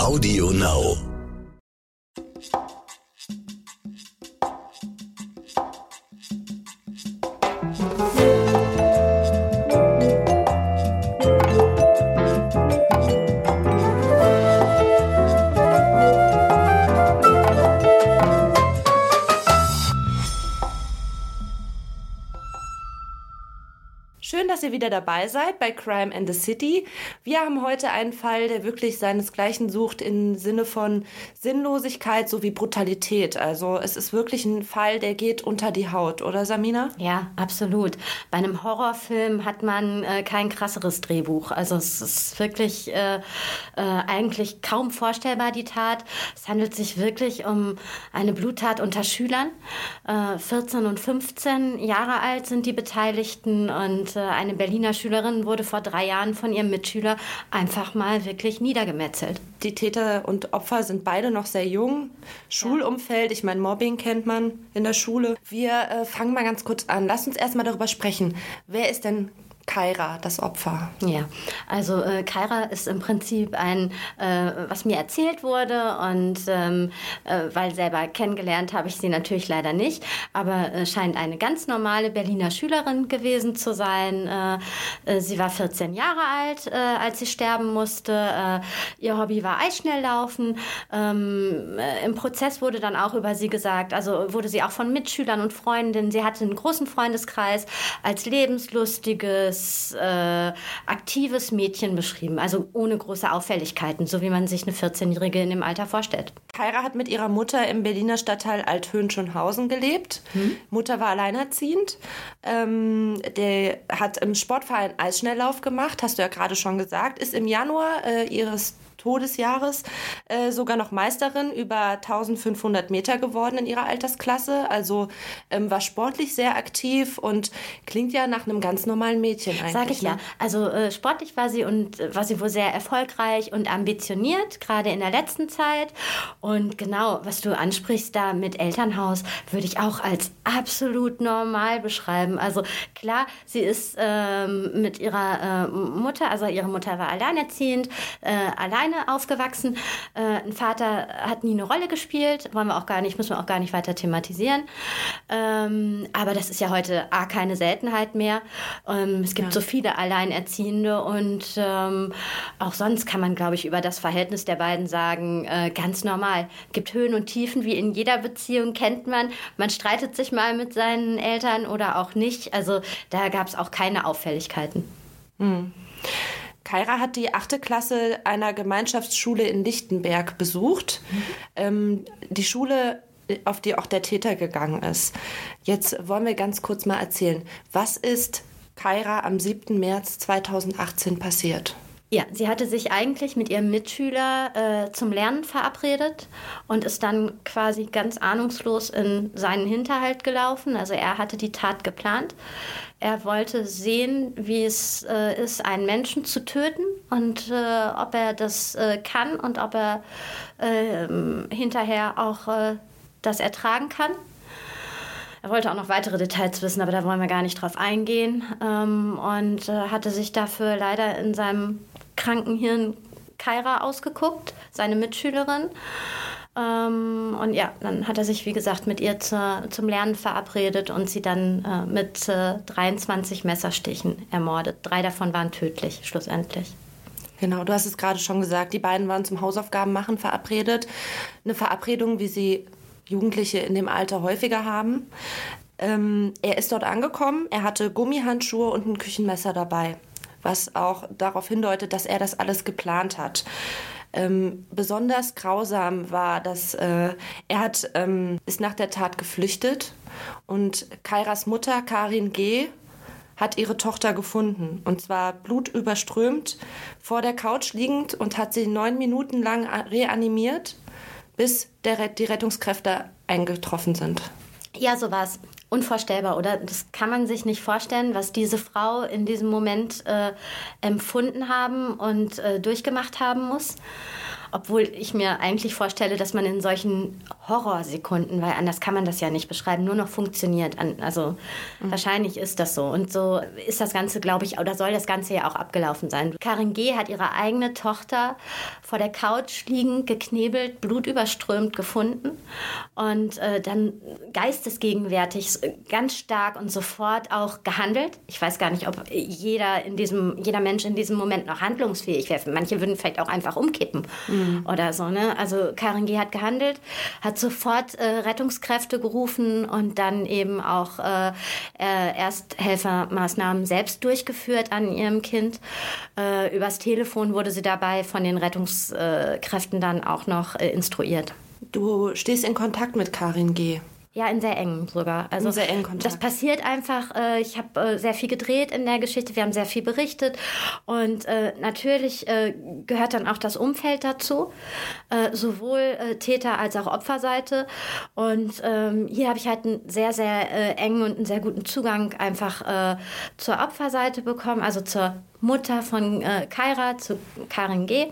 Audio Now. Wieder dabei seid bei Crime and the City. Wir haben heute einen Fall, der wirklich seinesgleichen sucht im Sinne von Sinnlosigkeit sowie Brutalität. Also es ist wirklich ein Fall, der geht unter die Haut, oder Samina? Ja, absolut. Bei einem Horrorfilm hat man äh, kein krasseres Drehbuch. Also es ist wirklich äh, äh, eigentlich kaum vorstellbar, die Tat. Es handelt sich wirklich um eine Bluttat unter Schülern. 14 äh, und 15 Jahre alt sind die Beteiligten und äh, eine Berliner Schülerin wurde vor drei Jahren von ihrem Mitschüler einfach mal wirklich niedergemetzelt. Die Täter und Opfer sind beide noch sehr jung. Schulumfeld, ich meine, Mobbing kennt man in der Schule. Wir äh, fangen mal ganz kurz an. Lass uns erstmal darüber sprechen. Wer ist denn Kaira, das Opfer. Ja, also äh, Kaira ist im Prinzip ein, äh, was mir erzählt wurde und ähm, äh, weil selber kennengelernt habe ich sie natürlich leider nicht, aber äh, scheint eine ganz normale Berliner Schülerin gewesen zu sein. Äh, äh, sie war 14 Jahre alt, äh, als sie sterben musste. Ihr Hobby war Eisschnelllaufen. Ähm, äh, Im Prozess wurde dann auch über sie gesagt, also wurde sie auch von Mitschülern und Freundinnen, sie hatte einen großen Freundeskreis als lebenslustiges, junges, äh, aktives Mädchen beschrieben, also ohne große Auffälligkeiten, so wie man sich eine 14-Jährige in dem Alter vorstellt. Kaira hat mit ihrer Mutter im Berliner Stadtteil Althöhn-Schönhausen gelebt. Hm? Mutter war alleinerziehend. Ähm, der hat im Sportverein Eisschnelllauf gemacht, hast du ja gerade schon gesagt, ist im Januar äh, ihres Todesjahres äh, sogar noch Meisterin über 1500 Meter geworden in ihrer Altersklasse. Also ähm, war sportlich sehr aktiv und klingt ja nach einem ganz normalen Mädchen eigentlich. Sag ich ne? ja. Also äh, sportlich war sie und äh, war sie wohl sehr erfolgreich und ambitioniert, gerade in der letzten Zeit. Und genau, was du ansprichst da mit Elternhaus, würde ich auch als absolut normal beschreiben. Also klar, sie ist ähm, mit ihrer äh, Mutter, also ihre Mutter war alleinerziehend, äh, allein alleine aufgewachsen. Äh, ein Vater hat nie eine Rolle gespielt, wollen wir auch gar nicht, müssen wir auch gar nicht weiter thematisieren. Ähm, aber das ist ja heute A, keine Seltenheit mehr. Ähm, es gibt ja. so viele Alleinerziehende und ähm, auch sonst kann man, glaube ich, über das Verhältnis der beiden sagen, äh, ganz normal. Es gibt Höhen und Tiefen, wie in jeder Beziehung kennt man. Man streitet sich mal mit seinen Eltern oder auch nicht. Also da gab es auch keine Auffälligkeiten. Hm. Kaira hat die achte Klasse einer Gemeinschaftsschule in Lichtenberg besucht. Mhm. Ähm, die Schule, auf die auch der Täter gegangen ist. Jetzt wollen wir ganz kurz mal erzählen, was ist Kaira am 7. März 2018 passiert? Ja, sie hatte sich eigentlich mit ihrem Mitschüler äh, zum Lernen verabredet und ist dann quasi ganz ahnungslos in seinen Hinterhalt gelaufen. Also er hatte die Tat geplant. Er wollte sehen, wie es äh, ist, einen Menschen zu töten und äh, ob er das äh, kann und ob er ähm, hinterher auch äh, das ertragen kann. Er wollte auch noch weitere Details wissen, aber da wollen wir gar nicht drauf eingehen. Ähm, und äh, hatte sich dafür leider in seinem Krankenhirn Kaira ausgeguckt, seine Mitschülerin. Ähm, und ja, dann hat er sich, wie gesagt, mit ihr zur, zum Lernen verabredet und sie dann äh, mit äh, 23 Messerstichen ermordet. Drei davon waren tödlich, schlussendlich. Genau, du hast es gerade schon gesagt, die beiden waren zum Hausaufgaben machen verabredet. Eine Verabredung, wie sie Jugendliche in dem Alter häufiger haben. Ähm, er ist dort angekommen, er hatte Gummihandschuhe und ein Küchenmesser dabei was auch darauf hindeutet, dass er das alles geplant hat. Ähm, besonders grausam war, dass äh, er hat, ähm, ist nach der Tat geflüchtet und Kairas Mutter Karin G. hat ihre Tochter gefunden und zwar blutüberströmt vor der Couch liegend und hat sie neun Minuten lang reanimiert, bis der, die Rettungskräfte eingetroffen sind. Ja, so war es unvorstellbar, oder? Das kann man sich nicht vorstellen, was diese Frau in diesem Moment äh, empfunden haben und äh, durchgemacht haben muss. Obwohl ich mir eigentlich vorstelle, dass man in solchen Horrorsekunden, weil anders kann man das ja nicht beschreiben, nur noch funktioniert. Also mhm. wahrscheinlich ist das so. Und so ist das Ganze, glaube ich, oder soll das Ganze ja auch abgelaufen sein. Karin G. hat ihre eigene Tochter vor der Couch liegend, geknebelt, blutüberströmt gefunden und äh, dann geistesgegenwärtig ganz stark und sofort auch gehandelt. Ich weiß gar nicht, ob jeder in diesem, jeder Mensch in diesem Moment noch handlungsfähig wäre. Manche würden vielleicht auch einfach umkippen mhm. Oder so. Ne? Also Karin G. hat gehandelt, hat sofort äh, Rettungskräfte gerufen und dann eben auch äh, äh, Ersthelfermaßnahmen selbst durchgeführt an ihrem Kind. Äh, übers Telefon wurde sie dabei von den Rettungskräften dann auch noch äh, instruiert. Du stehst in Kontakt mit Karin G. Ja, in sehr engen sogar. Also in sehr engen Kontakt. Das passiert einfach. Äh, ich habe äh, sehr viel gedreht in der Geschichte. Wir haben sehr viel berichtet und äh, natürlich äh, gehört dann auch das Umfeld dazu, äh, sowohl äh, Täter als auch Opferseite. Und ähm, hier habe ich halt einen sehr sehr engen und einen sehr guten Zugang einfach zur Opferseite bekommen, also zur Mutter von Kaira, zu Karin G.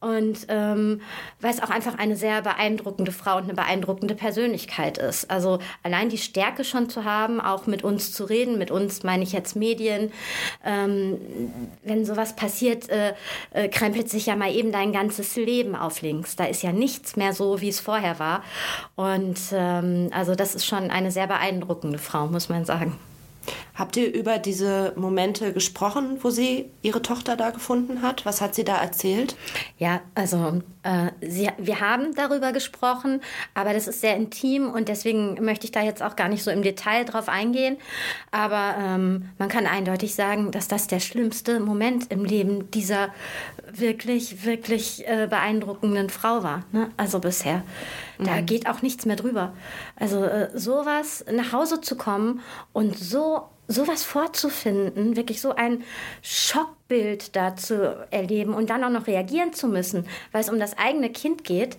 Und ähm, weil es auch einfach eine sehr beeindruckende Frau und eine beeindruckende Persönlichkeit ist. Also allein die Stärke schon zu haben, auch mit uns zu reden, mit uns meine ich jetzt Medien. Ähm, wenn sowas passiert, äh, äh, krempelt sich ja mal eben dein ganzes Leben auf links. Da ist ja nichts mehr so, wie es vorher war. Und ähm, also das ist schon eine sehr beeindruckende Frau, muss man sagen. Habt ihr über diese Momente gesprochen, wo sie ihre Tochter da gefunden hat? Was hat sie da erzählt? Ja, also äh, sie, wir haben darüber gesprochen, aber das ist sehr intim und deswegen möchte ich da jetzt auch gar nicht so im Detail drauf eingehen. Aber ähm, man kann eindeutig sagen, dass das der schlimmste Moment im Leben dieser wirklich, wirklich äh, beeindruckenden Frau war. Ne? Also bisher. Da mhm. geht auch nichts mehr drüber. Also äh, sowas nach Hause zu kommen und so sowas vorzufinden, wirklich so ein Schockbild da zu erleben und dann auch noch reagieren zu müssen, weil es um das eigene Kind geht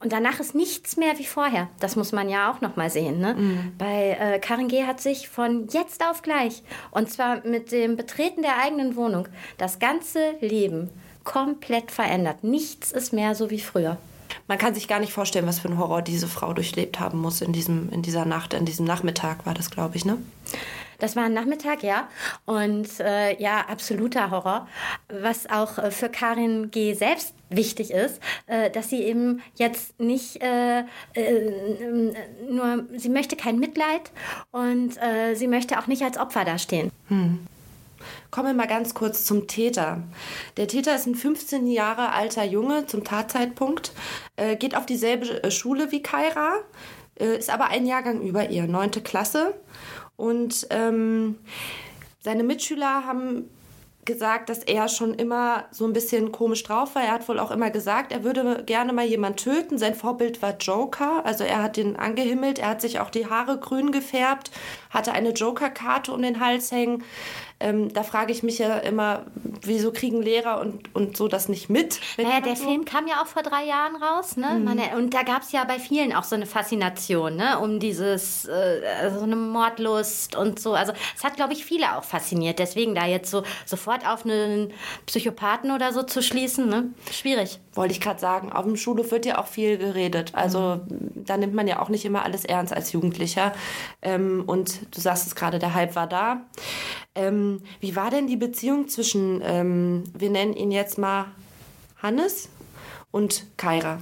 und danach ist nichts mehr wie vorher. Das muss man ja auch noch mal sehen. Ne? Mhm. Bei äh, Karin G. hat sich von jetzt auf gleich und zwar mit dem Betreten der eigenen Wohnung das ganze Leben komplett verändert. Nichts ist mehr so wie früher man kann sich gar nicht vorstellen, was für ein Horror diese Frau durchlebt haben muss in, diesem, in dieser Nacht, in diesem Nachmittag war das, glaube ich, ne? Das war ein Nachmittag, ja. Und äh, ja, absoluter Horror. Was auch äh, für Karin G. selbst wichtig ist, äh, dass sie eben jetzt nicht äh, äh, nur, sie möchte kein Mitleid und äh, sie möchte auch nicht als Opfer dastehen. Hm. Kommen wir mal ganz kurz zum Täter. Der Täter ist ein 15 Jahre alter Junge zum Tatzeitpunkt, äh, geht auf dieselbe äh, Schule wie Kaira, äh, ist aber ein Jahrgang über ihr, neunte Klasse. Und ähm, seine Mitschüler haben gesagt, dass er schon immer so ein bisschen komisch drauf war. Er hat wohl auch immer gesagt, er würde gerne mal jemanden töten. Sein Vorbild war Joker, also er hat den angehimmelt, er hat sich auch die Haare grün gefärbt, hatte eine Joker-Karte um den Hals hängen. Ähm, da frage ich mich ja immer, wieso kriegen Lehrer und, und so das nicht mit? Naja, der so? Film kam ja auch vor drei Jahren raus, ne? Mhm. Man, und da gab es ja bei vielen auch so eine Faszination, ne? Um dieses, äh, so eine Mordlust und so. Also es hat, glaube ich, viele auch fasziniert. Deswegen da jetzt so sofort auf einen Psychopathen oder so zu schließen, ne? Schwierig. Wollte ich gerade sagen, auf dem Schulhof wird ja auch viel geredet. Also mhm. da nimmt man ja auch nicht immer alles ernst als Jugendlicher. Ähm, und du sagst es gerade, der Hype war da. Ähm, wie war denn die Beziehung zwischen, ähm, wir nennen ihn jetzt mal Hannes und Kaira?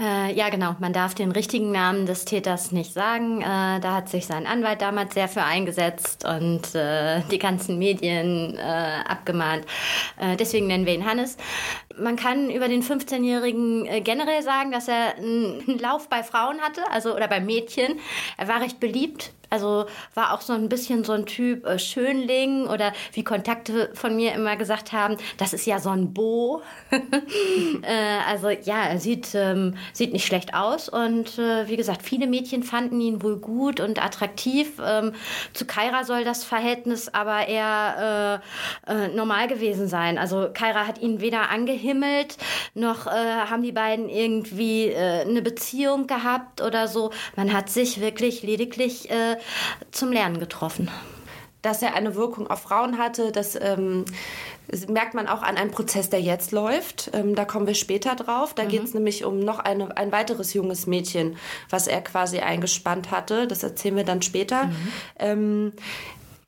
Äh, ja, genau. Man darf den richtigen Namen des Täters nicht sagen. Äh, da hat sich sein Anwalt damals sehr für eingesetzt und äh, die ganzen Medien äh, abgemahnt. Äh, deswegen nennen wir ihn Hannes. Man kann über den 15-Jährigen äh, generell sagen, dass er einen Lauf bei Frauen hatte, also oder bei Mädchen. Er war recht beliebt also war auch so ein bisschen so ein Typ äh, Schönling oder wie Kontakte von mir immer gesagt haben, das ist ja so ein Bo. äh, also ja, er sieht, ähm, sieht nicht schlecht aus und äh, wie gesagt, viele Mädchen fanden ihn wohl gut und attraktiv. Ähm, zu Kaira soll das Verhältnis aber eher äh, äh, normal gewesen sein. Also Kaira hat ihn weder angehimmelt, noch äh, haben die beiden irgendwie eine Beziehung gehabt oder so. Man hat sich wirklich lediglich zum Lernen getroffen. dass er eine Wirkung auf Frauen hatte, das ähm, merkt man auch an einem Prozess, der jetzt läuft. Ähm, da kommen wir später drauf. Da mhm. geht es nämlich um noch eine, ein weiteres junges Mädchen, was er quasi eingespannt hatte. Das erzählen wir dann später. Mhm. Ähm,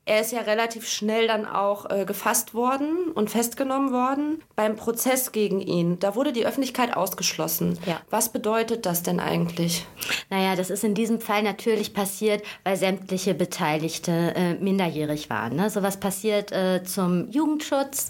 er ist ja relativ schnell dann auch äh, gefasst worden und festgenommen worden beim Prozess gegen ihn. Da wurde die Öffentlichkeit ausgeschlossen. Ja. Was bedeutet das denn eigentlich? Naja, das ist in diesem Fall natürlich passiert, weil sämtliche Beteiligte äh, minderjährig waren. Ne? Sowas passiert äh, zum Jugendschutz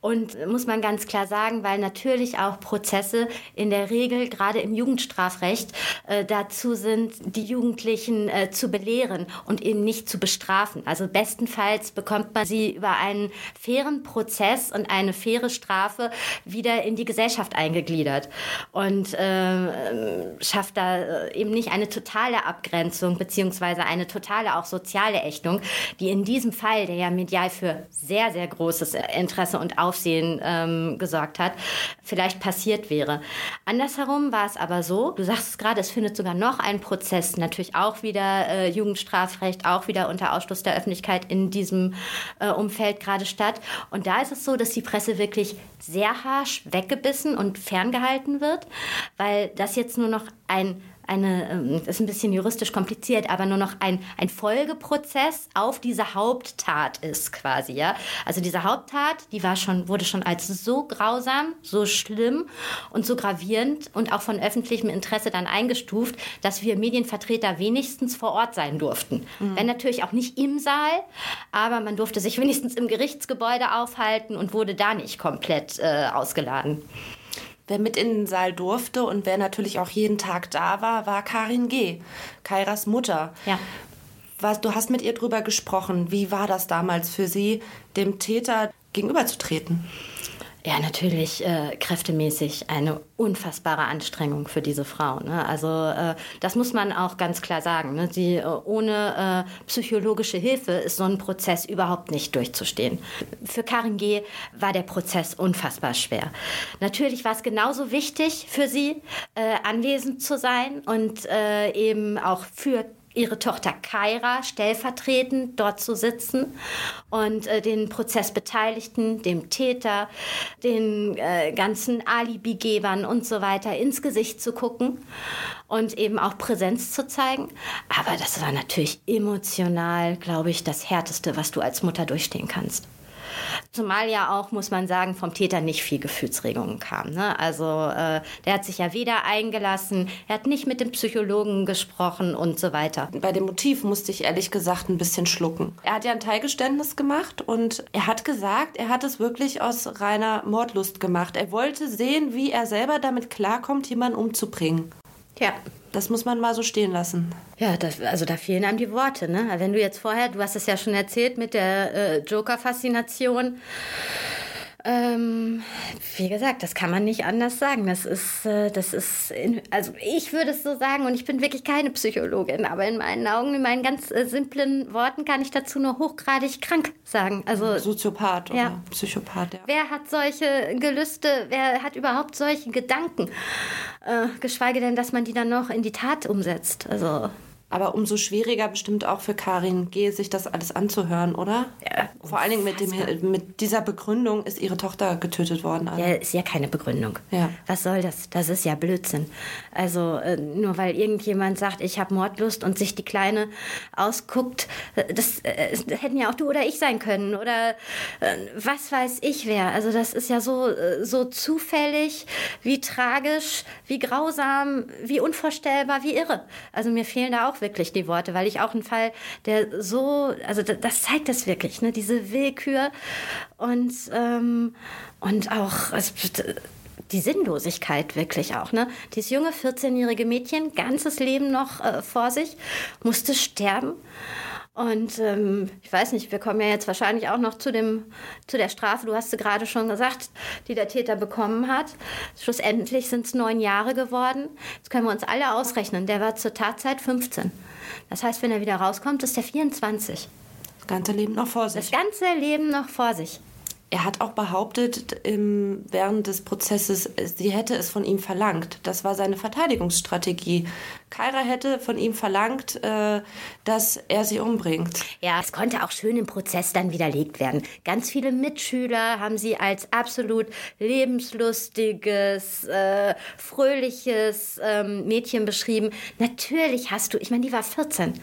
und muss man ganz klar sagen, weil natürlich auch Prozesse in der Regel gerade im Jugendstrafrecht äh, dazu sind, die Jugendlichen äh, zu belehren und eben nicht zu bestrafen. Also also bestenfalls bekommt man sie über einen fairen Prozess und eine faire Strafe wieder in die Gesellschaft eingegliedert und äh, schafft da äh, eben nicht eine totale Abgrenzung beziehungsweise eine totale auch soziale Ächtung, die in diesem Fall, der ja medial für sehr, sehr großes Interesse und Aufsehen ähm, gesorgt hat, vielleicht passiert wäre. Andersherum war es aber so, du sagst es gerade, es findet sogar noch ein Prozess, natürlich auch wieder äh, Jugendstrafrecht, auch wieder unter Ausschluss der Öffentlichkeit Öffentlichkeit in diesem äh, Umfeld gerade statt. Und da ist es so, dass die Presse wirklich sehr harsch weggebissen und ferngehalten wird, weil das jetzt nur noch ein eine, ähm, ist ein bisschen juristisch kompliziert, aber nur noch ein, ein Folgeprozess auf diese Haupttat ist quasi, ja. Also diese Haupttat, die war schon, wurde schon als so grausam, so schlimm und so gravierend und auch von öffentlichem Interesse dann eingestuft, dass wir Medienvertreter wenigstens vor Ort sein durften. Mhm. Wenn natürlich auch nicht im Saal, aber man durfte sich wenigstens im Gerichtsgebäude aufhalten und wurde da nicht komplett äh, ausgeladen. Wer mit in den Saal durfte und wer natürlich auch jeden Tag da war, war Karin G., Kairas Mutter. Ja. Was, du hast mit ihr drüber gesprochen. Wie war das damals für sie, dem Täter gegenüberzutreten? Ja, natürlich äh, kräftemäßig eine unfassbare Anstrengung für diese Frau. Ne? Also äh, das muss man auch ganz klar sagen. Ne? Sie, äh, ohne äh, psychologische Hilfe ist so ein Prozess überhaupt nicht durchzustehen. Für Karin G. war der Prozess unfassbar schwer. Natürlich war es genauso wichtig für sie, äh, anwesend zu sein und äh, eben auch für ihre Tochter Kaira stellvertretend dort zu sitzen und äh, den Prozessbeteiligten, dem Täter, den äh, ganzen Alibigebern und so weiter ins Gesicht zu gucken und eben auch Präsenz zu zeigen. Aber das war natürlich emotional, glaube ich, das Härteste, was du als Mutter durchstehen kannst. Zumal ja auch, muss man sagen, vom Täter nicht viel Gefühlsregungen kam. Ne? Also äh, der hat sich ja weder eingelassen, er hat nicht mit dem Psychologen gesprochen und so weiter. Bei dem Motiv musste ich ehrlich gesagt ein bisschen schlucken. Er hat ja ein Teilgeständnis gemacht und er hat gesagt, er hat es wirklich aus reiner Mordlust gemacht. Er wollte sehen, wie er selber damit klarkommt, jemanden umzubringen. Ja. Das muss man mal so stehen lassen. Ja, das, also da fehlen einem die Worte. Ne? Wenn du jetzt vorher, du hast es ja schon erzählt mit der äh, Joker-Faszination. Ähm, wie gesagt, das kann man nicht anders sagen. Das ist, äh, das ist, in, also ich würde es so sagen und ich bin wirklich keine Psychologin, aber in meinen Augen, in meinen ganz äh, simplen Worten kann ich dazu nur hochgradig krank sagen. Also Soziopath oder ja. Psychopath. Ja. Wer hat solche Gelüste? Wer hat überhaupt solche Gedanken? Äh, geschweige denn, dass man die dann noch in die Tat umsetzt. Also aber umso schwieriger bestimmt auch für Karin G., sich das alles anzuhören, oder? Ja. Vor allen Dingen mit, dem, mit dieser Begründung ist ihre Tochter getötet worden. Also. Ja, ist ja keine Begründung. Ja. Was soll das? Das ist ja Blödsinn. Also äh, nur weil irgendjemand sagt, ich habe Mordlust und sich die Kleine ausguckt, äh, das, äh, das, hätten ja auch du oder ich sein können oder äh, was weiß ich wer. Also das ist ja so, äh, so zufällig, wie tragisch, wie grausam, wie unvorstellbar, wie irre. Also mir fehlen da auch wirklich die Worte, weil ich auch einen Fall, der so, also das zeigt das wirklich, ne? diese Willkür und, ähm, und auch also, die Sinnlosigkeit wirklich auch. Ne? Dieses junge 14-jährige Mädchen, ganzes Leben noch äh, vor sich, musste sterben. Und ähm, ich weiß nicht, wir kommen ja jetzt wahrscheinlich auch noch zu, dem, zu der Strafe, du hast sie gerade schon gesagt, die der Täter bekommen hat. Schlussendlich sind es neun Jahre geworden. Jetzt können wir uns alle ausrechnen, der war zur Tatzeit 15. Das heißt, wenn er wieder rauskommt, ist er 24. Das ganze Leben noch vor sich. Das ganze Leben noch vor sich. Er hat auch behauptet, im, während des Prozesses, sie hätte es von ihm verlangt. Das war seine Verteidigungsstrategie. Kyra hätte von ihm verlangt, äh, dass er sie umbringt. Ja, es konnte auch schön im Prozess dann widerlegt werden. Ganz viele Mitschüler haben sie als absolut lebenslustiges, äh, fröhliches ähm, Mädchen beschrieben. Natürlich hast du, ich meine, die war 14.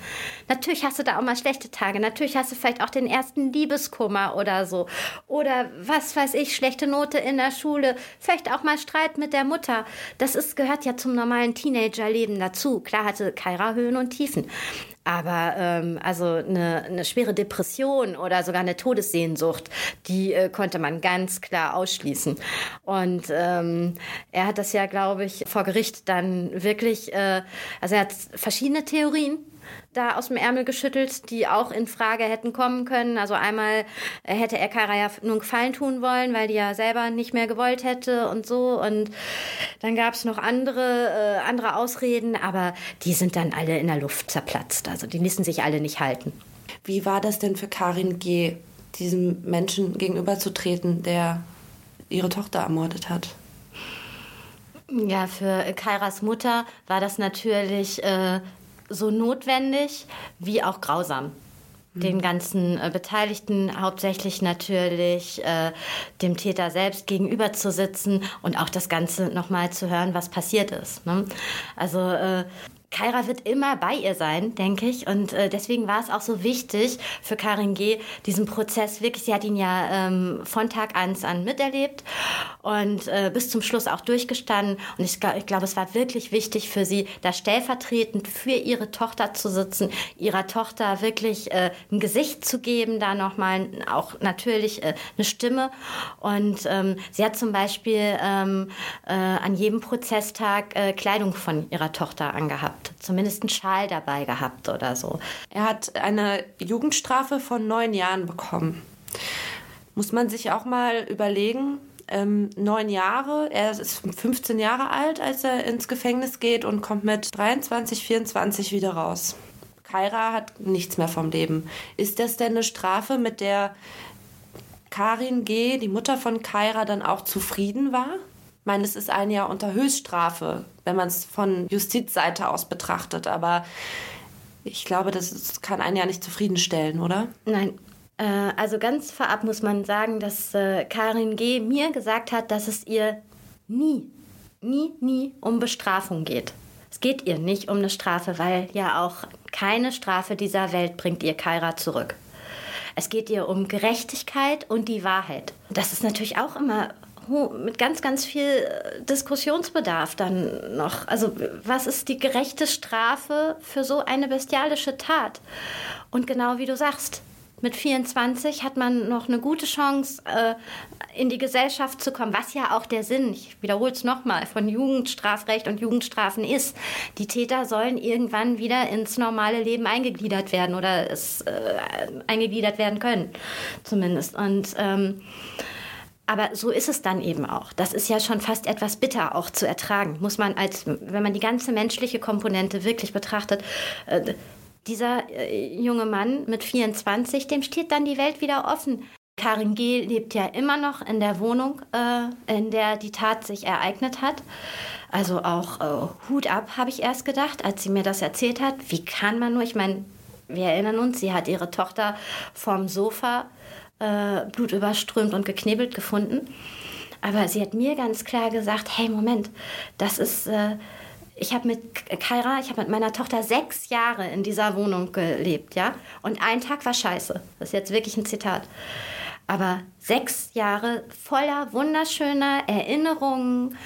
Natürlich hast du da auch mal schlechte Tage. Natürlich hast du vielleicht auch den ersten Liebeskummer oder so. Oder was weiß ich, schlechte Note in der Schule. Vielleicht auch mal Streit mit der Mutter. Das ist, gehört ja zum normalen Teenagerleben dazu. Klar hatte Kaira Höhen und Tiefen. Aber ähm, also eine, eine schwere Depression oder sogar eine Todessehnsucht, die äh, konnte man ganz klar ausschließen. Und ähm, er hat das ja, glaube ich, vor Gericht dann wirklich, äh, also er hat verschiedene Theorien da aus dem Ärmel geschüttelt, die auch in Frage hätten kommen können. Also einmal hätte er Kara ja nun Gefallen tun wollen, weil die ja selber nicht mehr gewollt hätte und so. Und dann gab es noch andere, äh, andere Ausreden, aber die sind dann alle in der Luft zerplatzt. Also die ließen sich alle nicht halten. Wie war das denn für Karin G., diesem Menschen gegenüberzutreten, der ihre Tochter ermordet hat? Ja, für Kairas Mutter war das natürlich äh, so notwendig wie auch grausam den ganzen äh, Beteiligten, hauptsächlich natürlich äh, dem Täter selbst gegenüber zu sitzen und auch das Ganze nochmal zu hören, was passiert ist. Ne? Also äh, Kaira wird immer bei ihr sein, denke ich. Und äh, deswegen war es auch so wichtig für Karin G., diesen Prozess wirklich, sie hat ihn ja ähm, von Tag 1 an miterlebt und äh, bis zum Schluss auch durchgestanden. Und ich, ich glaube, es war wirklich wichtig für sie, da stellvertretend für ihre Tochter zu sitzen, ihrer Tochter wirklich äh, ein Gesicht zu geben, da nochmal auch natürlich äh, eine Stimme. Und ähm, sie hat zum Beispiel ähm, äh, an jedem Prozesstag äh, Kleidung von ihrer Tochter angehabt zumindest einen Schal dabei gehabt oder so. Er hat eine Jugendstrafe von neun Jahren bekommen. Muss man sich auch mal überlegen, ähm, neun Jahre. Er ist 15 Jahre alt, als er ins Gefängnis geht und kommt mit 23, 24 wieder raus. Kaira hat nichts mehr vom Leben. Ist das denn eine Strafe, mit der Karin G., die Mutter von Kaira, dann auch zufrieden war? Meine, es ist ein Jahr unter Höchststrafe, wenn man es von Justizseite aus betrachtet. Aber ich glaube, das kann einen ja nicht zufriedenstellen, oder? Nein. Äh, also ganz vorab muss man sagen, dass äh, Karin G. mir gesagt hat, dass es ihr nie, nie, nie um Bestrafung geht. Es geht ihr nicht um eine Strafe, weil ja auch keine Strafe dieser Welt bringt ihr Kaira zurück. Es geht ihr um Gerechtigkeit und die Wahrheit. Das ist natürlich auch immer mit ganz, ganz viel äh, Diskussionsbedarf dann noch. Also was ist die gerechte Strafe für so eine bestialische Tat? Und genau wie du sagst, mit 24 hat man noch eine gute Chance, äh, in die Gesellschaft zu kommen, was ja auch der Sinn, ich wiederhole es nochmal, von Jugendstrafrecht und Jugendstrafen ist. Die Täter sollen irgendwann wieder ins normale Leben eingegliedert werden oder es äh, eingegliedert werden können, zumindest. Und ähm, aber so ist es dann eben auch. Das ist ja schon fast etwas bitter auch zu ertragen. Muss man als, wenn man die ganze menschliche Komponente wirklich betrachtet, äh, dieser äh, junge Mann mit 24, dem steht dann die Welt wieder offen. Karin G. lebt ja immer noch in der Wohnung, äh, in der die Tat sich ereignet hat. Also auch äh, Hut ab, habe ich erst gedacht, als sie mir das erzählt hat. Wie kann man nur, ich meine, wir erinnern uns, sie hat ihre Tochter vom Sofa äh, blutüberströmt und geknebelt gefunden. Aber sie hat mir ganz klar gesagt, hey, Moment, das ist... Äh, ich habe mit Kaira, ich habe mit meiner Tochter sechs Jahre in dieser Wohnung gelebt, ja. Und ein Tag war scheiße. Das ist jetzt wirklich ein Zitat. Aber sechs Jahre voller wunderschöner Erinnerungen,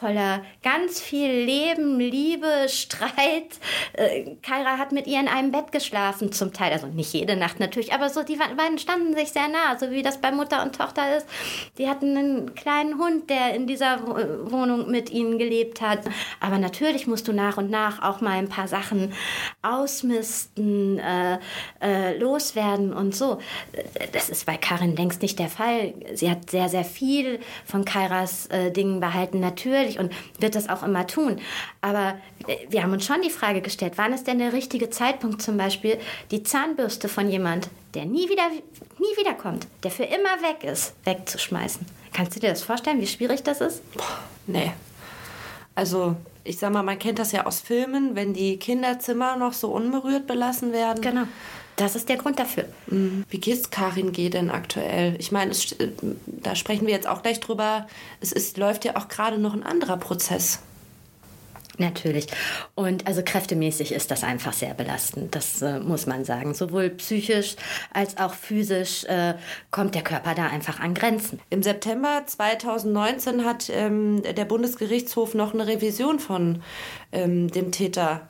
voller ganz viel Leben, Liebe, Streit. Äh, Kaira hat mit ihr in einem Bett geschlafen zum Teil, also nicht jede Nacht natürlich, aber so die beiden standen sich sehr nah, so wie das bei Mutter und Tochter ist. Die hatten einen kleinen Hund, der in dieser Wohnung mit ihnen gelebt hat. Aber natürlich musst du nach und nach auch mal ein paar Sachen ausmisten, äh, äh, loswerden und so. Das ist bei Karin längst nicht der Fall. Sie hat sehr, sehr viel von Kairas äh, Dingen behalten, natürlich, und wird das auch immer tun. Aber äh, wir haben uns schon die Frage gestellt, wann ist denn der richtige Zeitpunkt, zum Beispiel die Zahnbürste von jemand, der nie wieder, nie wiederkommt, der für immer weg ist, wegzuschmeißen. Kannst du dir das vorstellen, wie schwierig das ist? Boah, nee. Also ich sag mal, man kennt das ja aus Filmen, wenn die Kinderzimmer noch so unberührt belassen werden. Genau. Das ist der Grund dafür. Wie geht's Karin G. denn aktuell? Ich meine, es, da sprechen wir jetzt auch gleich drüber. Es ist, läuft ja auch gerade noch ein anderer Prozess. Natürlich. Und also kräftemäßig ist das einfach sehr belastend, das äh, muss man sagen. Sowohl psychisch als auch physisch äh, kommt der Körper da einfach an Grenzen. Im September 2019 hat ähm, der Bundesgerichtshof noch eine Revision von ähm, dem Täter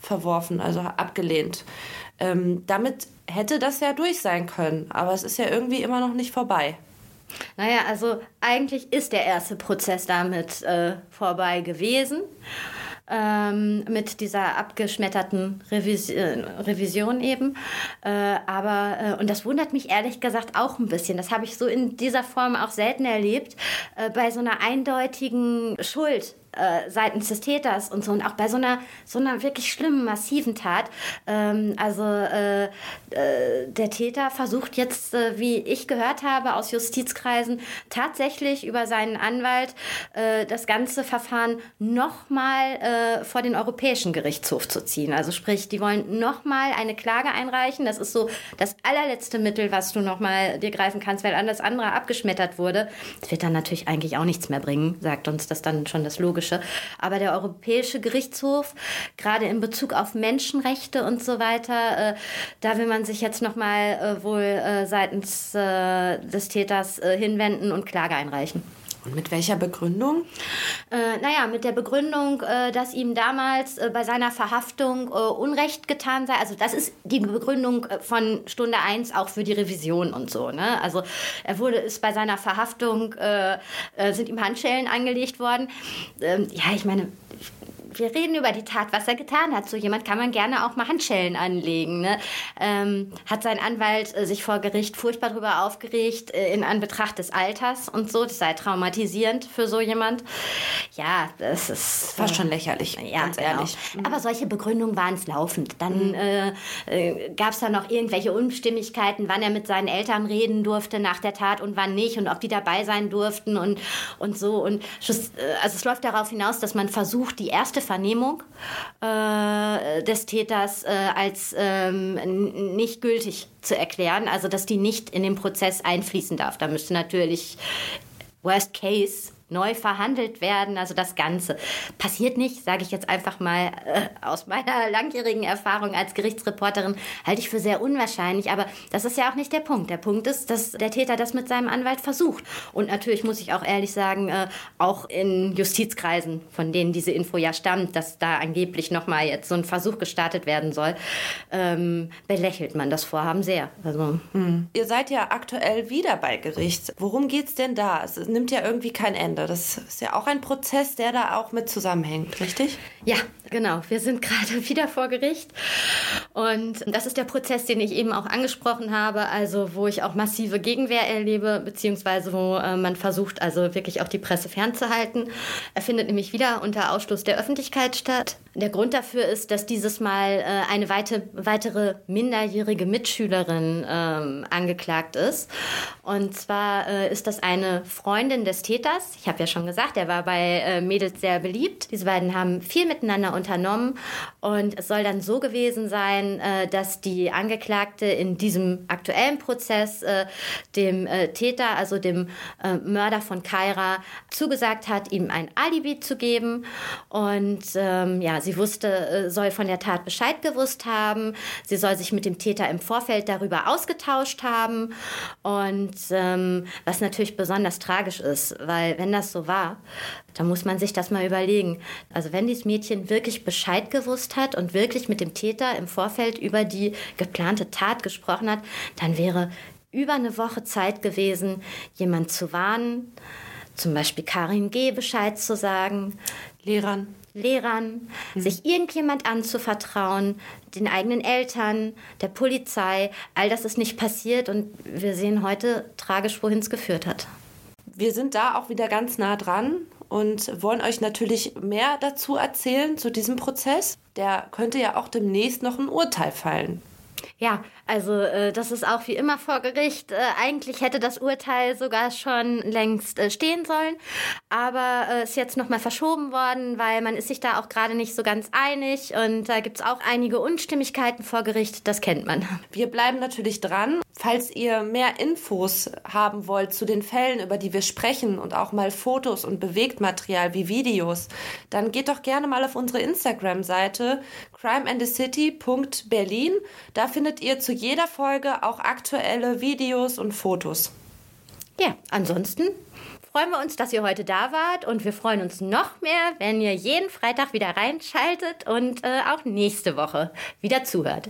verworfen, also abgelehnt. Ähm, damit hätte das ja durch sein können, aber es ist ja irgendwie immer noch nicht vorbei. Naja, also eigentlich ist der erste Prozess damit äh, vorbei gewesen. Ähm, mit dieser abgeschmetterten Revis äh, Revision eben. Äh, aber, äh, und das wundert mich ehrlich gesagt auch ein bisschen. Das habe ich so in dieser Form auch selten erlebt. Äh, bei so einer eindeutigen Schuld äh, seitens des Täters und so. Und auch bei so einer so einer wirklich schlimmen massiven Tat ähm, also äh, äh, der Täter versucht jetzt äh, wie ich gehört habe aus Justizkreisen tatsächlich über seinen Anwalt äh, das ganze Verfahren nochmal äh, vor den Europäischen Gerichtshof zu ziehen. Also sprich die wollen nochmal eine Klage einreichen. Das ist so das allerletzte Mittel was du nochmal dir greifen kannst weil alles andere abgeschmettert wurde. Das wird dann natürlich eigentlich auch nichts mehr bringen sagt uns das dann schon das logische Logische. Aber der Europäische Gerichtshof, gerade in Bezug auf Menschenrechte und so weiter, äh, da will man sich jetzt nochmal äh, wohl äh, seitens äh, des Täters äh, hinwenden und Klage einreichen. Und mit welcher Begründung? Äh, naja, mit der Begründung, äh, dass ihm damals äh, bei seiner Verhaftung äh, Unrecht getan sei. Also das ist die Begründung äh, von Stunde 1 auch für die Revision und so. Ne? Also er wurde, ist bei seiner Verhaftung, äh, sind ihm Handschellen angelegt worden. Ähm, ja, ich meine, wir reden über die Tat, was er getan hat. So jemand kann man gerne auch mal Handschellen anlegen. Ne? Ähm, hat sein Anwalt äh, sich vor Gericht furchtbar darüber aufgeregt, äh, in Anbetracht des Alters und so. Das sei traumatisierend für so jemand. Ja, das ist fast schon lächerlich, ja, ganz genau. ehrlich. Mhm. Aber solche Begründungen waren es laufend. Dann mhm. äh, äh, gab es da noch irgendwelche Unstimmigkeiten, wann er mit seinen Eltern reden durfte nach der Tat und wann nicht und ob die dabei sein durften und, und so. Und äh, also es läuft darauf hinaus, dass man versucht, die erste Vernehmung äh, des Täters äh, als ähm, nicht gültig zu erklären, also dass die nicht in den Prozess einfließen darf. Da müsste natürlich Worst Case neu verhandelt werden. Also das Ganze passiert nicht, sage ich jetzt einfach mal äh, aus meiner langjährigen Erfahrung als Gerichtsreporterin, halte ich für sehr unwahrscheinlich. Aber das ist ja auch nicht der Punkt. Der Punkt ist, dass der Täter das mit seinem Anwalt versucht. Und natürlich muss ich auch ehrlich sagen, äh, auch in Justizkreisen, von denen diese Info ja stammt, dass da angeblich nochmal jetzt so ein Versuch gestartet werden soll, ähm, belächelt man das Vorhaben sehr. Also, hm. Ihr seid ja aktuell wieder bei Gericht. Worum geht es denn da? Es nimmt ja irgendwie kein Ende. Das ist ja auch ein Prozess, der da auch mit zusammenhängt, richtig? Ja, genau. Wir sind gerade wieder vor Gericht. Und das ist der Prozess, den ich eben auch angesprochen habe, also wo ich auch massive Gegenwehr erlebe, beziehungsweise wo äh, man versucht, also wirklich auch die Presse fernzuhalten. Er findet nämlich wieder unter Ausschluss der Öffentlichkeit statt. Der Grund dafür ist, dass dieses Mal äh, eine weite, weitere minderjährige Mitschülerin ähm, angeklagt ist. Und zwar äh, ist das eine Freundin des Täters. Ich habe ja schon gesagt, er war bei äh, Mädels sehr beliebt. Diese beiden haben viel miteinander unternommen. Und es soll dann so gewesen sein, äh, dass die Angeklagte in diesem aktuellen Prozess äh, dem Täter, also dem Mörder von Kaira, zugesagt hat, ihm ein Alibi zu geben. Und ähm, ja, sie wusste, soll von der Tat Bescheid gewusst haben. Sie soll sich mit dem Täter im Vorfeld darüber ausgetauscht haben. Und ähm, was natürlich besonders tragisch ist, weil wenn das so war, dann muss man sich das mal überlegen. Also wenn dieses Mädchen wirklich Bescheid gewusst hat und wirklich mit dem Täter im Vorfeld über die geplante Tat gesprochen hat, dann wäre über eine Woche Zeit gewesen, jemand zu warnen, zum Beispiel Karin G. Bescheid zu sagen. Lehrern. Lehrern, mhm. sich irgendjemand anzuvertrauen, den eigenen Eltern, der Polizei. All das ist nicht passiert und wir sehen heute tragisch, wohin es geführt hat. Wir sind da auch wieder ganz nah dran und wollen euch natürlich mehr dazu erzählen zu diesem Prozess. Der könnte ja auch demnächst noch ein Urteil fallen. Ja, also äh, das ist auch wie immer vor Gericht. Äh, eigentlich hätte das Urteil sogar schon längst äh, stehen sollen, aber äh, ist jetzt nochmal verschoben worden, weil man ist sich da auch gerade nicht so ganz einig und da gibt es auch einige Unstimmigkeiten vor Gericht, das kennt man. Wir bleiben natürlich dran. Falls ihr mehr Infos haben wollt zu den Fällen, über die wir sprechen und auch mal Fotos und Bewegtmaterial wie Videos, dann geht doch gerne mal auf unsere Instagram-Seite crimeandthecity.berlin. Da findet ihr zu jeder Folge auch aktuelle Videos und Fotos. Ja, ansonsten freuen wir uns, dass ihr heute da wart und wir freuen uns noch mehr, wenn ihr jeden Freitag wieder reinschaltet und äh, auch nächste Woche wieder zuhört.